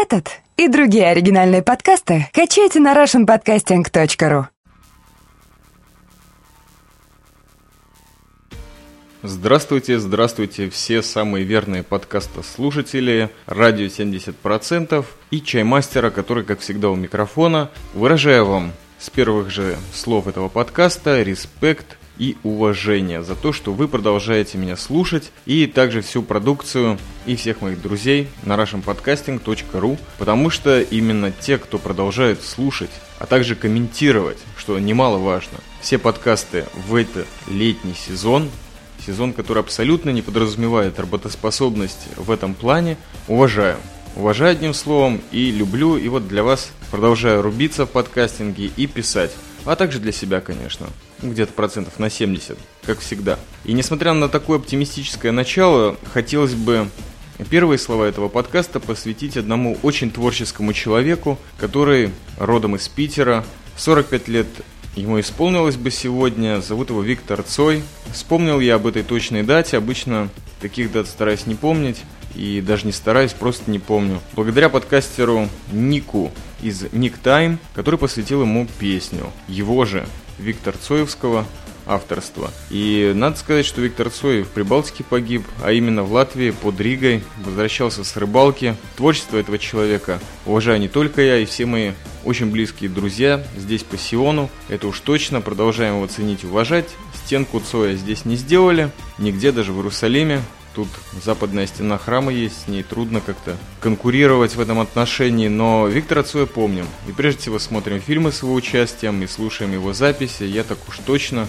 Этот и другие оригинальные подкасты качайте на russianpodcasting.ru. Здравствуйте, здравствуйте, все самые верные подкаста-слушатели, радио 70% и чаймастера, который, как всегда, у микрофона. Выражаю вам с первых же слов этого подкаста респект и уважение за то, что вы продолжаете меня слушать и также всю продукцию и всех моих друзей на russianpodcasting.ru, потому что именно те, кто продолжает слушать, а также комментировать, что немаловажно, все подкасты в этот летний сезон, сезон, который абсолютно не подразумевает работоспособность в этом плане, уважаю. Уважаю одним словом и люблю, и вот для вас продолжаю рубиться в подкастинге и писать, а также для себя, конечно где-то процентов на 70, как всегда. И несмотря на такое оптимистическое начало, хотелось бы первые слова этого подкаста посвятить одному очень творческому человеку, который родом из Питера, 45 лет ему исполнилось бы сегодня, зовут его Виктор Цой. Вспомнил я об этой точной дате, обычно таких дат стараюсь не помнить, и даже не стараюсь, просто не помню. Благодаря подкастеру Нику из Ник Тайм, который посвятил ему песню, его же, Виктор Цоевского авторства. И надо сказать, что Виктор Цоев в Прибалтике погиб, а именно в Латвии под Ригой, возвращался с рыбалки. Творчество этого человека уважаю не только я и все мои очень близкие друзья здесь по Сиону. Это уж точно, продолжаем его ценить и уважать. Стенку Цоя здесь не сделали, нигде даже в Иерусалиме. Тут западная стена храма есть, с ней трудно как-то конкурировать в этом отношении, но Виктора Цоя помним. И прежде всего смотрим фильмы с его участием и слушаем его записи, я так уж точно.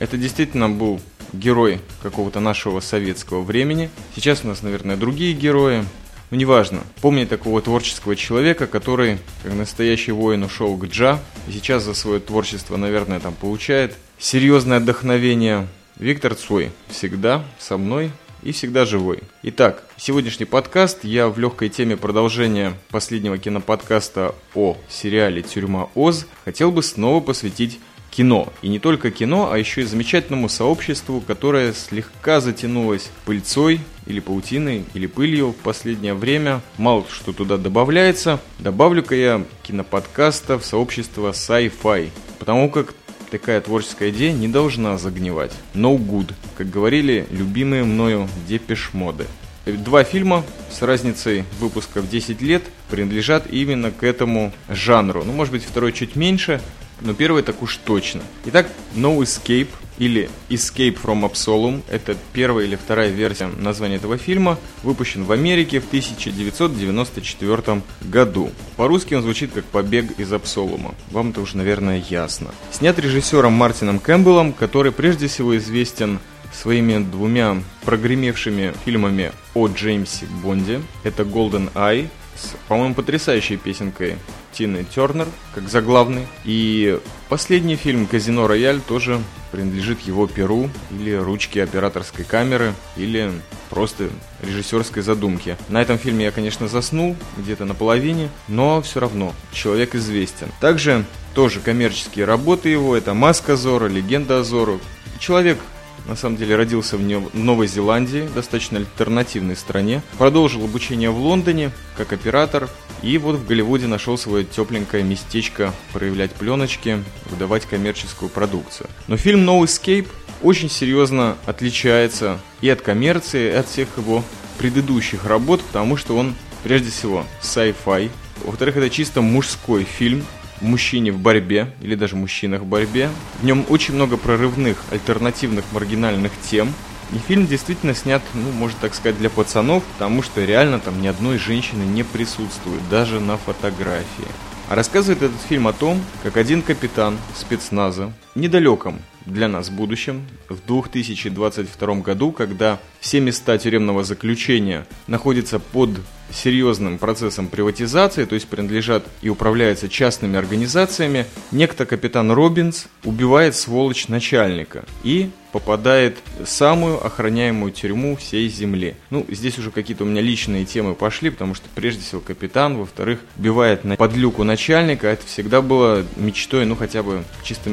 Это действительно был герой какого-то нашего советского времени. Сейчас у нас, наверное, другие герои. Ну, неважно. Помни такого творческого человека, который, как настоящий воин, ушел к Джа, и сейчас за свое творчество, наверное, там получает серьезное вдохновение. Виктор Цой всегда со мной и всегда живой. Итак, сегодняшний подкаст я в легкой теме продолжения последнего киноподкаста о сериале «Тюрьма Оз» хотел бы снова посвятить кино. И не только кино, а еще и замечательному сообществу, которое слегка затянулось пыльцой или паутиной, или пылью в последнее время. Мало что туда добавляется. Добавлю-ка я киноподкаста в сообщество Sci-Fi. Потому как такая творческая идея не должна загнивать. No good, как говорили любимые мною депеш-моды. Два фильма с разницей выпуска в 10 лет принадлежат именно к этому жанру. Ну, может быть, второй чуть меньше, но первый так уж точно. Итак, No Escape или Escape from Absolum, это первая или вторая версия названия этого фильма, выпущен в Америке в 1994 году. По-русски он звучит как «Побег из Абсолума». Вам это уже, наверное, ясно. Снят режиссером Мартином Кэмпбеллом, который прежде всего известен своими двумя прогремевшими фильмами о Джеймсе Бонде. Это Golden Eye с, по-моему, потрясающей песенкой Тины Тернер, как заглавный. И последний фильм «Казино Рояль» тоже принадлежит его перу или ручке операторской камеры, или просто режиссерской задумке. На этом фильме я, конечно, заснул где-то на половине, но все равно человек известен. Также тоже коммерческие работы его, это «Маска Зора», «Легенда о Зору». Человек на самом деле родился в Новой Зеландии, достаточно альтернативной стране. Продолжил обучение в Лондоне как оператор. И вот в Голливуде нашел свое тепленькое местечко проявлять пленочки, выдавать коммерческую продукцию. Но фильм No Escape очень серьезно отличается и от коммерции, и от всех его предыдущих работ, потому что он прежде всего sci-fi. Во-вторых, это чисто мужской фильм, мужчине в борьбе, или даже мужчинах в борьбе. В нем очень много прорывных, альтернативных, маргинальных тем. И фильм действительно снят, ну, можно так сказать, для пацанов, потому что реально там ни одной женщины не присутствует, даже на фотографии. А рассказывает этот фильм о том, как один капитан спецназа недалеком для нас будущем, в 2022 году, когда все места тюремного заключения находятся под серьезным процессом приватизации, то есть принадлежат и управляются частными организациями, некто капитан Робинс убивает сволочь начальника и попадает в самую охраняемую тюрьму всей земли. Ну, здесь уже какие-то у меня личные темы пошли, потому что прежде всего капитан, во-вторых, убивает на подлюку начальника, это всегда было мечтой, ну, хотя бы чисто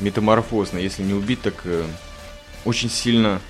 метаморфозно, если не убить, так э, очень сильно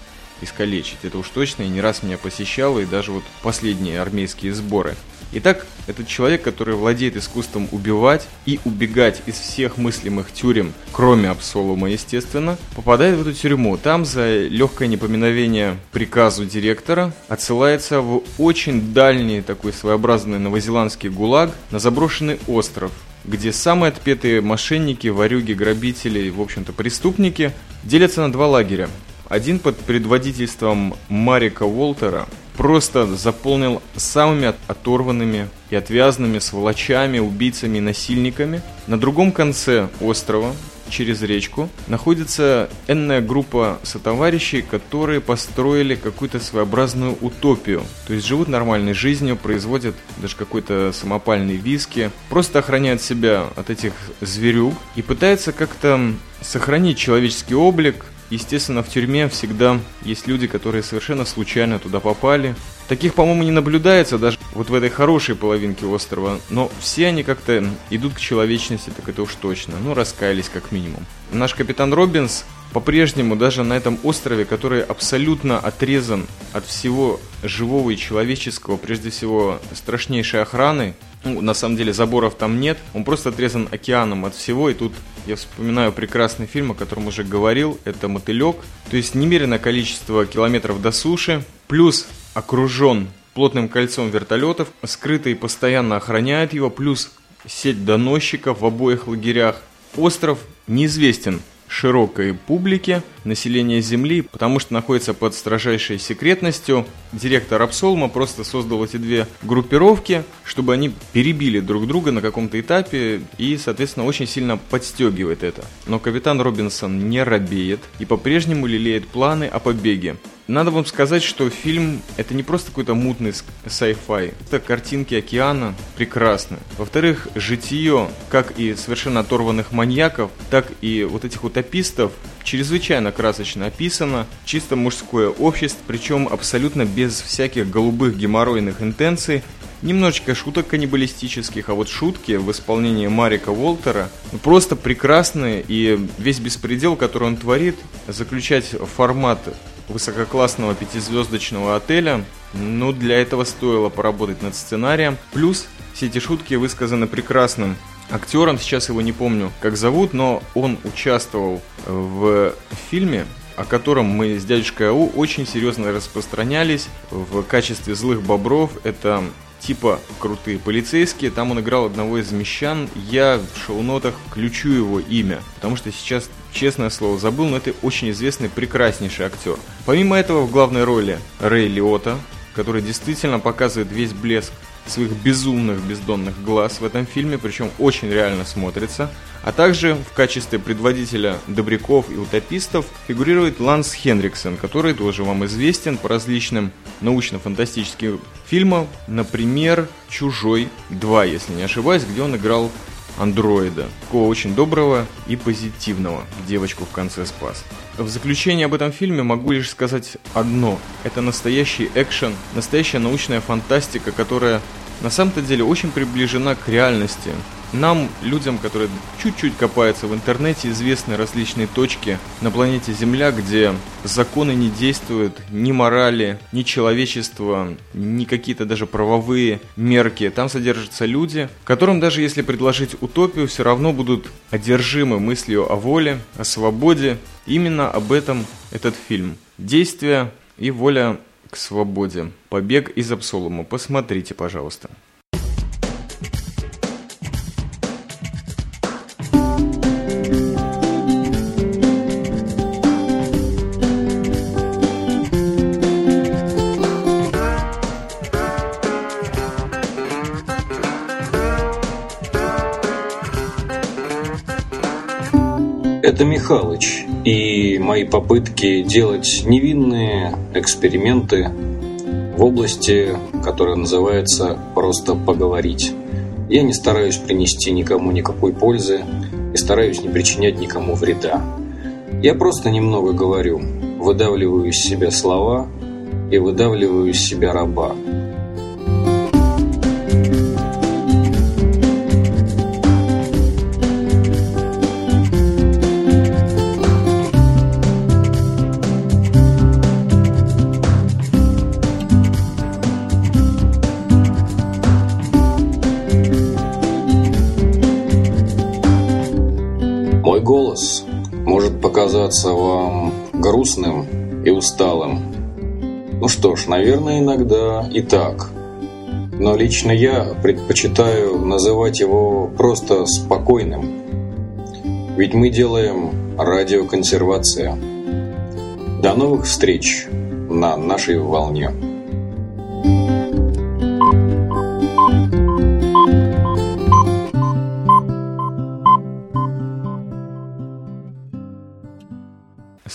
искалечить. Это уж точно и не раз меня посещало, и даже вот последние армейские сборы. Итак, этот человек, который владеет искусством убивать и убегать из всех мыслимых тюрем, кроме Абсолума, естественно, попадает в эту тюрьму. Там за легкое непоминовение приказу директора отсылается в очень дальний такой своеобразный новозеландский гулаг на заброшенный остров, где самые отпетые мошенники, ворюги, грабители в общем-то, преступники делятся на два лагеря. Один под предводительством Марика Уолтера просто заполнил самыми оторванными и отвязанными сволочами, убийцами и насильниками. На другом конце острова, через речку, находится энная группа сотоварищей, которые построили какую-то своеобразную утопию. То есть живут нормальной жизнью, производят даже какой-то самопальный виски, просто охраняют себя от этих зверюг и пытаются как-то сохранить человеческий облик, Естественно, в тюрьме всегда есть люди, которые совершенно случайно туда попали. Таких, по-моему, не наблюдается даже вот в этой хорошей половинке острова, но все они как-то идут к человечности, так это уж точно. Ну, раскаялись как минимум. Наш капитан Робинс по-прежнему даже на этом острове, который абсолютно отрезан от всего живого и человеческого, прежде всего страшнейшей охраны, ну, на самом деле заборов там нет, он просто отрезан океаном от всего, и тут я вспоминаю прекрасный фильм, о котором уже говорил, это «Мотылек», то есть немеренное количество километров до суши, плюс окружен плотным кольцом вертолетов, скрытый постоянно охраняет его, плюс сеть доносчиков в обоих лагерях. Остров неизвестен широкой публике, населения Земли, потому что находится под строжайшей секретностью. Директор Апсолма просто создал эти две группировки, чтобы они перебили друг друга на каком-то этапе и, соответственно, очень сильно подстегивает это. Но капитан Робинсон не робеет и по-прежнему лелеет планы о побеге. Надо вам сказать, что фильм это не просто какой-то мутный sci-fi. Это картинки океана прекрасны. Во-вторых, житие, как и совершенно оторванных маньяков, так и вот этих утопистов, чрезвычайно красочно описано. Чисто мужское общество, причем абсолютно без всяких голубых геморройных интенций. Немножечко шуток каннибалистических, а вот шутки в исполнении Марика Уолтера просто прекрасные, и весь беспредел, который он творит, заключать формат высококлассного пятизвездочного отеля. Ну, для этого стоило поработать над сценарием. Плюс все эти шутки высказаны прекрасным актером, сейчас его не помню, как зовут, но он участвовал в фильме, о котором мы с дядюшкой Ау очень серьезно распространялись в качестве злых бобров. Это типа крутые полицейские. Там он играл одного из мещан. Я в шоу-нотах включу его имя, потому что сейчас, честное слово, забыл, но это очень известный, прекраснейший актер. Помимо этого в главной роли Рэй Лиота, который действительно показывает весь блеск своих безумных бездонных глаз в этом фильме, причем очень реально смотрится. А также в качестве предводителя добряков и утопистов фигурирует Ланс Хенриксен, который тоже вам известен по различным научно-фантастическим фильмам, например, «Чужой 2», если не ошибаюсь, где он играл андроида, такого очень доброго и позитивного, девочку в конце спас. В заключение об этом фильме могу лишь сказать одно. Это настоящий экшен, настоящая научная фантастика, которая на самом-то деле очень приближена к реальности. Нам, людям, которые чуть-чуть копаются в интернете, известны различные точки на планете Земля, где законы не действуют, ни морали, ни человечество, ни какие-то даже правовые мерки. Там содержатся люди, которым даже если предложить утопию, все равно будут одержимы мыслью о воле, о свободе. Именно об этом этот фильм. Действие и воля к свободе. Побег из Абсолума. Посмотрите, пожалуйста. Это Михалыч и мои попытки делать невинные эксперименты в области, которая называется «просто поговорить». Я не стараюсь принести никому никакой пользы и стараюсь не причинять никому вреда. Я просто немного говорю, выдавливаю из себя слова и выдавливаю из себя раба – грустным и усталым. Ну что ж, наверное, иногда и так. Но лично я предпочитаю называть его просто спокойным. Ведь мы делаем радиоконсервация. До новых встреч на нашей волне.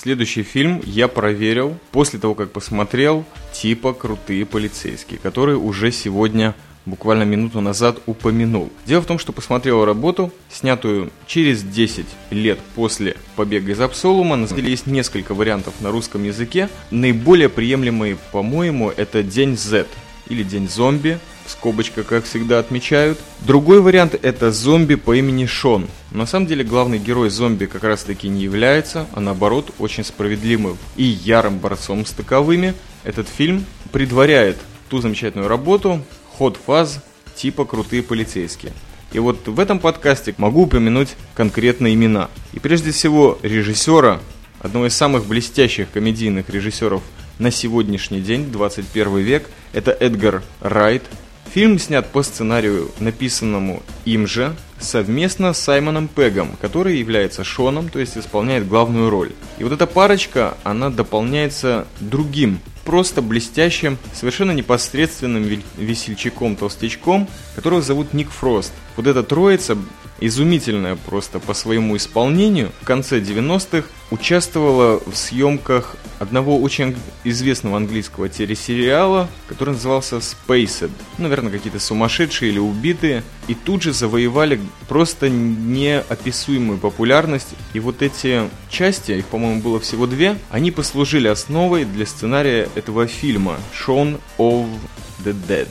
Следующий фильм я проверил после того, как посмотрел типа «Крутые полицейские», который уже сегодня буквально минуту назад упомянул. Дело в том, что посмотрел работу, снятую через 10 лет после побега из Абсолума. На самом деле есть несколько вариантов на русском языке. Наиболее приемлемый, по-моему, это «День Z» или «День зомби», скобочка, как всегда, отмечают. Другой вариант это зомби по имени Шон. На самом деле главный герой зомби как раз таки не является, а наоборот очень справедливым и ярым борцом с таковыми. Этот фильм предваряет ту замечательную работу, ход фаз типа «Крутые полицейские». И вот в этом подкасте могу упомянуть конкретные имена. И прежде всего режиссера, одного из самых блестящих комедийных режиссеров на сегодняшний день, 21 век, это Эдгар Райт, Фильм снят по сценарию, написанному им же, совместно с Саймоном Пегом, который является Шоном, то есть исполняет главную роль. И вот эта парочка, она дополняется другим, просто блестящим, совершенно непосредственным весельчаком-толстячком, которого зовут Ник Фрост. Вот эта троица изумительная просто по своему исполнению, в конце 90-х участвовала в съемках одного очень известного английского телесериала, который назывался Spaced. Наверное, какие-то сумасшедшие или убитые. И тут же завоевали просто неописуемую популярность. И вот эти части, их, по-моему, было всего две, они послужили основой для сценария этого фильма «Shaun of the Dead».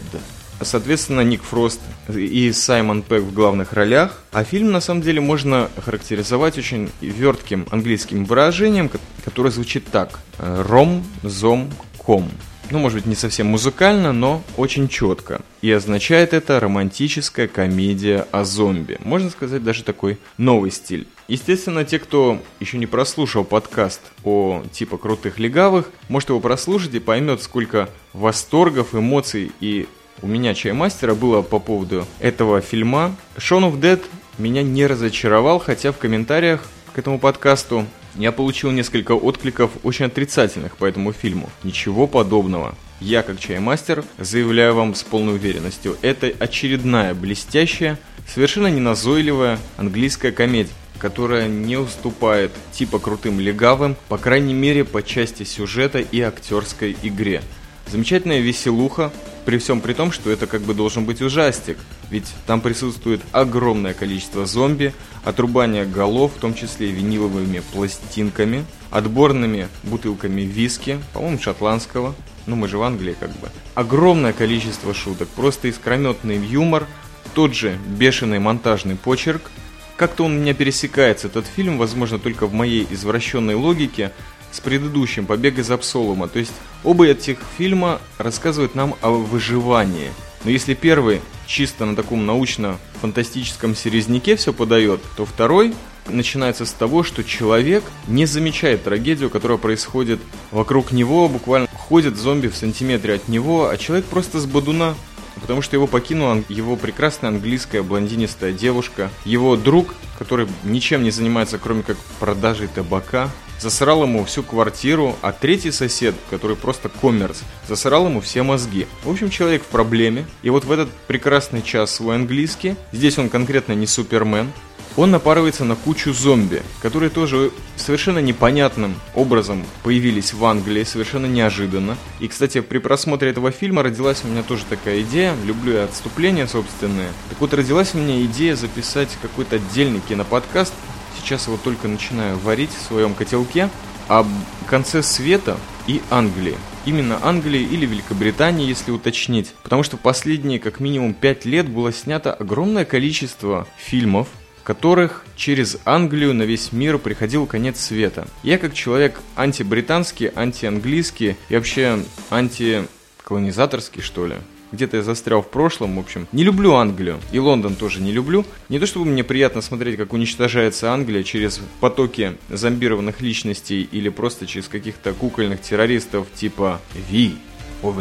Соответственно, Ник Фрост и Саймон Пэк в главных ролях. А фильм, на самом деле, можно характеризовать очень вертким английским выражением, которое звучит так. Ром, зом, ком. Ну, может быть, не совсем музыкально, но очень четко. И означает это романтическая комедия о зомби. Можно сказать, даже такой новый стиль. Естественно, те, кто еще не прослушал подкаст о типа крутых легавых, может его прослушать и поймет, сколько восторгов, эмоций и у меня чаймастера было по поводу этого фильма. Shaun of Dead меня не разочаровал, хотя в комментариях к этому подкасту я получил несколько откликов очень отрицательных по этому фильму. Ничего подобного. Я, как чаймастер, заявляю вам с полной уверенностью, это очередная блестящая, совершенно неназойливая английская комедия которая не уступает типа крутым легавым, по крайней мере по части сюжета и актерской игре. Замечательная веселуха, при всем при том, что это как бы должен быть ужастик, ведь там присутствует огромное количество зомби, отрубание голов, в том числе виниловыми пластинками, отборными бутылками виски, по-моему, шотландского, ну мы же в Англии как бы. Огромное количество шуток, просто искрометный юмор, тот же бешеный монтажный почерк. Как-то он у меня пересекается, этот фильм, возможно, только в моей извращенной логике, с предыдущим «Побег из Апсолума». То есть оба этих фильма рассказывают нам о выживании. Но если первый чисто на таком научно-фантастическом серезняке все подает, то второй начинается с того, что человек не замечает трагедию, которая происходит вокруг него, буквально ходит зомби в сантиметре от него, а человек просто с бодуна потому что его покинула его прекрасная английская блондинистая девушка, его друг, который ничем не занимается, кроме как продажей табака, засрал ему всю квартиру, а третий сосед, который просто коммерс, засрал ему все мозги. В общем, человек в проблеме, и вот в этот прекрасный час свой английский, здесь он конкретно не супермен, он напарывается на кучу зомби, которые тоже совершенно непонятным образом появились в Англии, совершенно неожиданно. И, кстати, при просмотре этого фильма родилась у меня тоже такая идея, люблю я отступления собственные. Так вот, родилась у меня идея записать какой-то отдельный киноподкаст, сейчас его только начинаю варить в своем котелке, об конце света и Англии. Именно Англии или Великобритании, если уточнить. Потому что в последние как минимум 5 лет было снято огромное количество фильмов, которых через Англию на весь мир приходил конец света. Я как человек антибританский, антианглийский и вообще антиколонизаторский, что ли, где-то я застрял в прошлом, в общем. Не люблю Англию, и Лондон тоже не люблю. Не то чтобы мне приятно смотреть, как уничтожается Англия через потоки зомбированных личностей или просто через каких-то кукольных террористов типа Ви, о.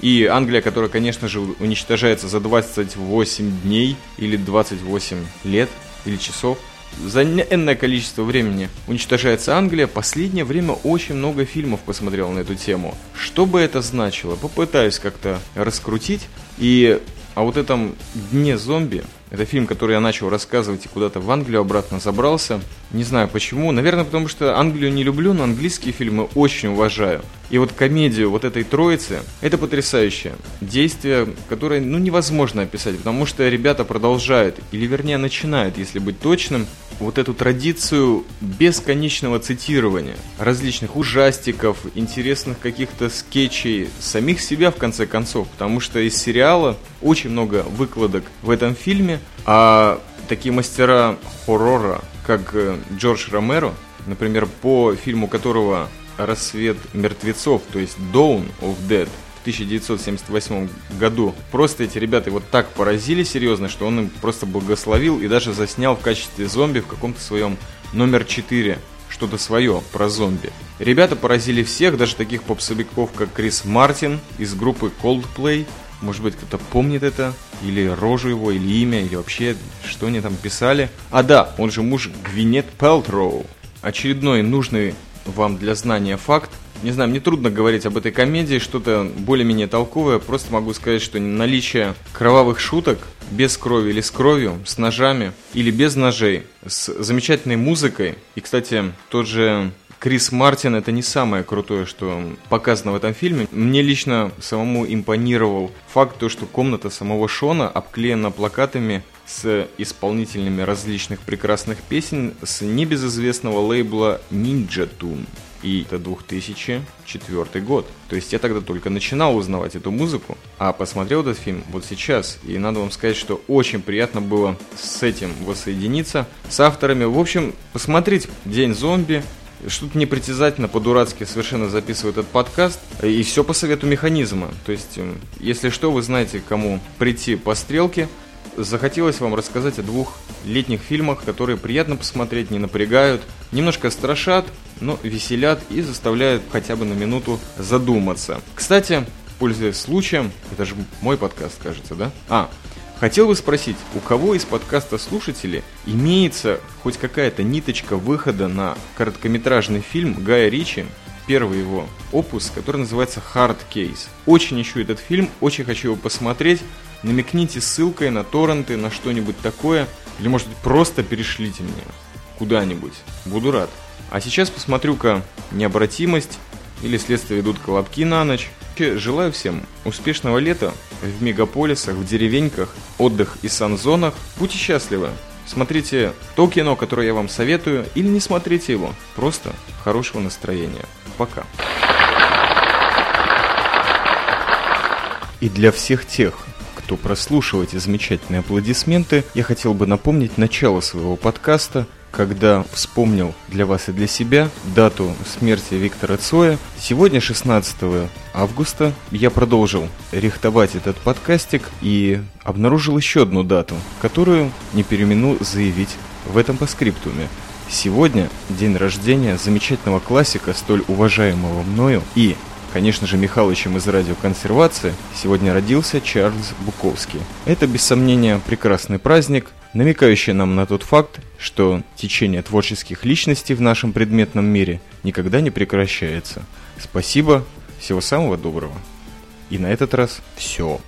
И Англия, которая, конечно же, уничтожается за 28 дней или 28 лет или часов – за энное количество времени уничтожается Англия, последнее время очень много фильмов посмотрел на эту тему. Что бы это значило? Попытаюсь как-то раскрутить. И о вот этом дне зомби, это фильм, который я начал рассказывать и куда-то в Англию обратно забрался. Не знаю почему. Наверное, потому что Англию не люблю, но английские фильмы очень уважаю. И вот комедию вот этой троицы, это потрясающее действие, которое, ну, невозможно описать, потому что ребята продолжают, или вернее начинают, если быть точным, вот эту традицию бесконечного цитирования различных ужастиков, интересных каких-то скетчей, самих себя в конце концов, потому что из сериала очень много выкладок в этом фильме, а такие мастера хоррора, как э, Джордж Ромеро, например, по фильму которого «Рассвет мертвецов», то есть «Dawn of Dead», в 1978 году. Просто эти ребята его так поразили серьезно, что он им просто благословил и даже заснял в качестве зомби в каком-то своем номер 4 что-то свое про зомби. Ребята поразили всех, даже таких попсовиков, как Крис Мартин из группы Coldplay. Может быть, кто-то помнит это, или рожу его, или имя, или вообще, что они там писали. А да, он же муж Гвинет Пелтроу. Очередной нужный вам для знания факт. Не знаю, мне трудно говорить об этой комедии, что-то более-менее толковое. Просто могу сказать, что наличие кровавых шуток без крови или с кровью, с ножами или без ножей, с замечательной музыкой. И, кстати, тот же Крис Мартин это не самое крутое, что показано в этом фильме. Мне лично самому импонировал факт, то, что комната самого Шона обклеена плакатами с исполнителями различных прекрасных песен с небезызвестного лейбла Ninja Tune. И это 2004 год. То есть я тогда только начинал узнавать эту музыку, а посмотрел этот фильм вот сейчас. И надо вам сказать, что очень приятно было с этим воссоединиться, с авторами. В общем, посмотреть «День зомби», что-то непритязательно, по-дурацки совершенно записываю этот подкаст. И все по совету механизма. То есть, если что, вы знаете, кому прийти по стрелке захотелось вам рассказать о двух летних фильмах, которые приятно посмотреть, не напрягают, немножко страшат, но веселят и заставляют хотя бы на минуту задуматься. Кстати, пользуясь случаем, это же мой подкаст, кажется, да? А, хотел бы спросить, у кого из подкаста слушателей имеется хоть какая-то ниточка выхода на короткометражный фильм Гая Ричи, первый его опус, который называется Hard Case. Очень ищу этот фильм, очень хочу его посмотреть намекните ссылкой на торренты, на что-нибудь такое, или может быть просто перешлите мне куда-нибудь. Буду рад. А сейчас посмотрю-ка необратимость или следствие ведут колобки на ночь. Желаю всем успешного лета в мегаполисах, в деревеньках, отдых и санзонах. Будьте счастливы. Смотрите то кино, которое я вам советую, или не смотрите его. Просто хорошего настроения. Пока. И для всех тех, кто прослушал эти замечательные аплодисменты, я хотел бы напомнить начало своего подкаста, когда вспомнил для вас и для себя дату смерти Виктора Цоя. Сегодня, 16 августа, я продолжил рихтовать этот подкастик и обнаружил еще одну дату, которую не перемену заявить в этом поскриптуме. Сегодня день рождения замечательного классика, столь уважаемого мною и конечно же, Михалычем из радиоконсервации, сегодня родился Чарльз Буковский. Это, без сомнения, прекрасный праздник, намекающий нам на тот факт, что течение творческих личностей в нашем предметном мире никогда не прекращается. Спасибо, всего самого доброго. И на этот раз все.